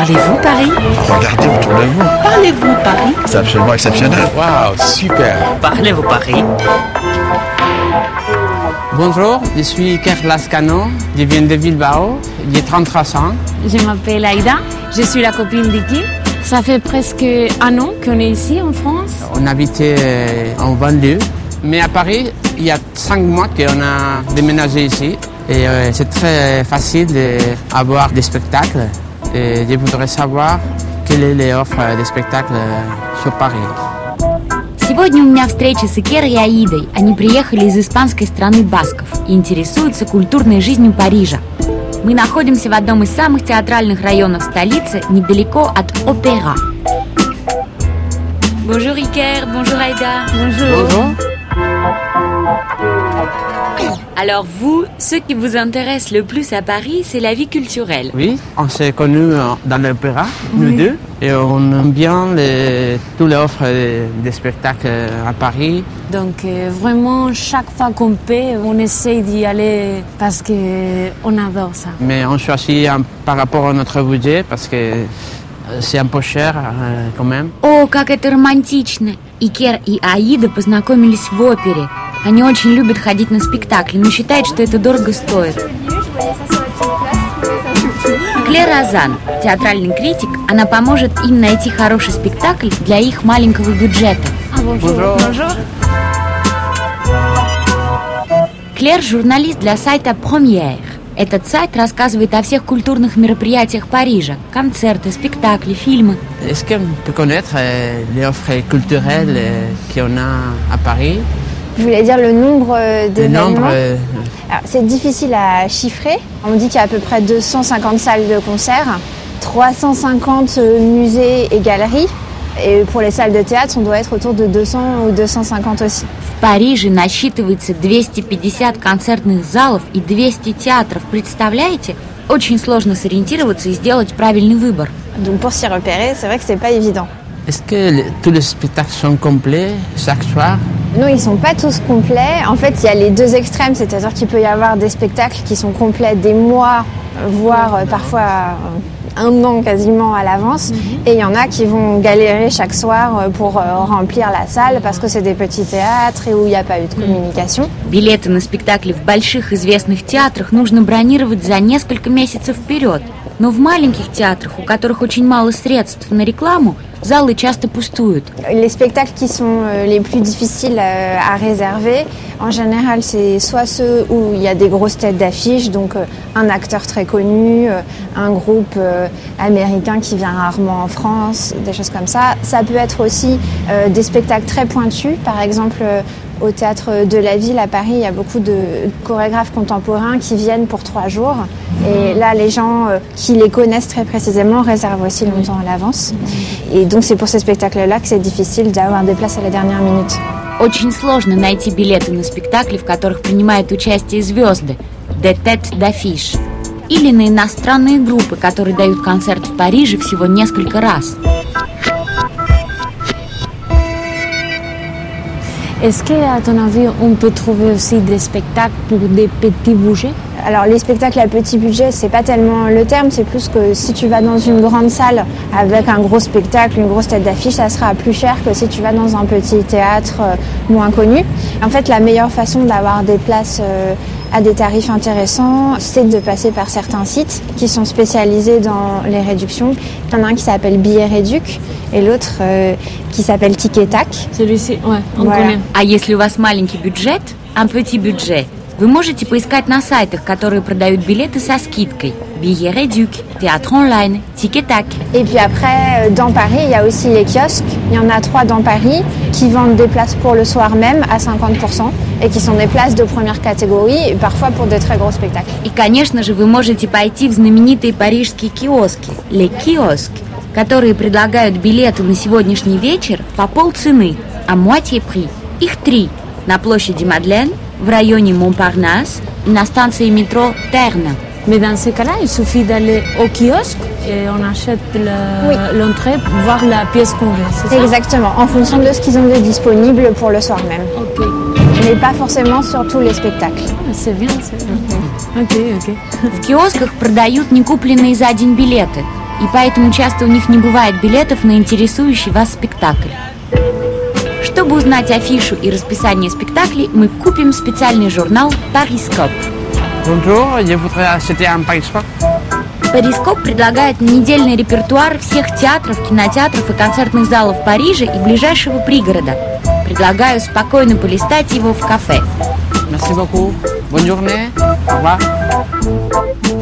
Parlez-vous Paris? Regardez autour de vous. Parlez-vous Paris? C'est absolument exceptionnel. Waouh, super Parlez-vous Paris? Bonjour, je suis Kerr Lascano, je viens de Bilbao, j'ai 33 ans. Je m'appelle Aïda, je suis la copine d'Iki. Ça fait presque un an qu'on est ici en France. On habitait euh, en banlieue, mais à Paris, il y a 5 mois qu'on a déménagé ici. Et euh, c'est très facile d'avoir des spectacles. Et je voudrais savoir quelle est l'offre des spectacles sur Paris. Сегодня у меня встреча с Икерой и Аидой. Они приехали из испанской страны Басков и интересуются культурной жизнью Парижа. Мы находимся в одном из самых театральных районов столицы, недалеко от Опера. Bonjour Iker, bonjour Aïda. Bonjour. Alors vous, ce qui vous intéresse le plus à Paris, c'est la vie culturelle. Oui, on s'est connus euh, dans l'opéra, nous deux, et on aime bien les, toutes les offres des, des spectacles à Paris. Donc euh, vraiment, chaque fois qu'on peut, on essaye d'y aller parce qu'on adore ça. Mais on choisit un- par rapport à notre budget parce que euh, c'est un peu cher euh, quand même. О, как это романтично! Икер и Аида познакомились в опере. Они очень любят ходить на спектакли, но считают, что это дорого стоит. Клэр Розан, театральный критик, она поможет им найти хороший спектакль для их маленького бюджета. Клэр – журналист для сайта «Премьер». Этот сайт рассказывает о всех культурных мероприятиях Парижа. Концерты, спектакли, фильмы. Est-ce qu'on peut connaître euh, les offres culturelles euh, qu'on a à Paris Je voulais dire le nombre euh, Le d'événements. nombre euh, Alors, C'est difficile à chiffrer. On dit qu'il y a à peu près 250 salles de concert, 350 musées et galeries. Et pour les salles de théâtre, on doit être autour de 200 ou 250 aussi. В Париже насчитывается 250 концертных залов и 200 театров. Представляете? Очень сложно сориентироваться и сделать правильный выбор. Donc pour s'y repérer, c'est vrai que c'est pas évident. Est-ce que les- tous les spectacles sont complets chaque soir Non, ils sont pas tous complets. En fait, il y a les deux extrêmes, c'est-à-dire qu'il peut y avoir des spectacles qui sont complets des mois, euh, voire euh, parfois euh, un an quasiment à l'avance. Et il y en a qui vont galérer chaque soir euh, pour euh, remplir la salle parce que c'est des petits théâtres et où il n'y a pas eu de communication. Билеты на спектакли в больших известных театрах нужно бронировать за несколько месяцев вперед. Но в маленьких театрах, у которых очень мало средств на рекламу, залы часто пустуют. Les spectacles qui sont euh, les plus difficiles euh, à réserver, en général, c'est soit ceux où il y a des grosses têtes d'affiche, donc euh, un acteur très connu, euh, un groupe euh, américain qui vient rarement en France, des choses comme ça. Ça peut être aussi euh, des spectacles très pointus, par exemple. euh, au théâtre de la ville à Paris, il y a beaucoup de chorégraphes contemporains qui viennent pour trois jours. Et là, les gens euh, qui les connaissent très précisément réservent aussi longtemps à l'avance. Et donc, c'est pour ces spectacles-là que c'est difficile d'avoir des places à la dernière minute. Очень сложно найти билеты на спектакли, в которых принимают участие звезды. De tête d'affiche. Или на иностранные группы, которые дают концерт в Париже всего несколько раз. Est-ce qu'à ton avis, on peut trouver aussi des spectacles pour des petits budgets? Alors, les spectacles à petit budget, c'est pas tellement le terme, c'est plus que si tu vas dans une grande salle avec un gros spectacle, une grosse tête d'affiche, ça sera plus cher que si tu vas dans un petit théâtre euh, moins connu. En fait, la meilleure façon d'avoir des places euh, à des tarifs intéressants, c'est de passer par certains sites qui sont spécialisés dans les réductions. Il y en a un qui s'appelle Billet Réduc et l'autre euh, qui s'appelle Ticket Tac. Celui-ci, ouais, on Voilà. connaît. А если у вас маленький бюджет, un petit budget, вы можете поискать на сайтах, которые продают билеты со скидкой. Billet réduc, théâtre online, Ticket Tac. Et puis après, euh, dans Paris, il y a aussi les kiosques. Il y en a trois dans Paris qui vendent des places pour le soir même à 50% et qui sont des places de première catégorie parfois pour des très gros spectacles. И, конечно же, вы можете пойти в знаменитые парижские киоски, Les Kiosques, которые предлагают билеты на сегодняшний вечер по полцены, а moitié prix. Их три. На площади Мадлен, в районе Монпарнас и на станции метро Терна. Mais dans ce cas-là, il suffit d'aller au kiosque et on achète le- Oui. l'entrée pour voir la pièce qu'on veut, c'est ça Exactement, en fonction de ce qu'ils ont de disponible pour le soir même. Ok, Mais pas forcément sur tous les spectacles. Ah, c'est bien, c'est bien. Ok, ok. В киосках продают некупленные за день билеты. и поэтому часто у них не бывает билетов на интересующий вас спектакль. Чтобы узнать афишу и расписание спектаклей, мы купим специальный журнал «Парископ». Bonjour, je voudrais acheter un Pariscope. Парископ предлагает недельный репертуар всех театров, кинотеатров и концертных залов Парижа и ближайшего пригорода. Предлагаю спокойно полистать его в кафе. Merci beaucoup. Bonne journée. Au revoir.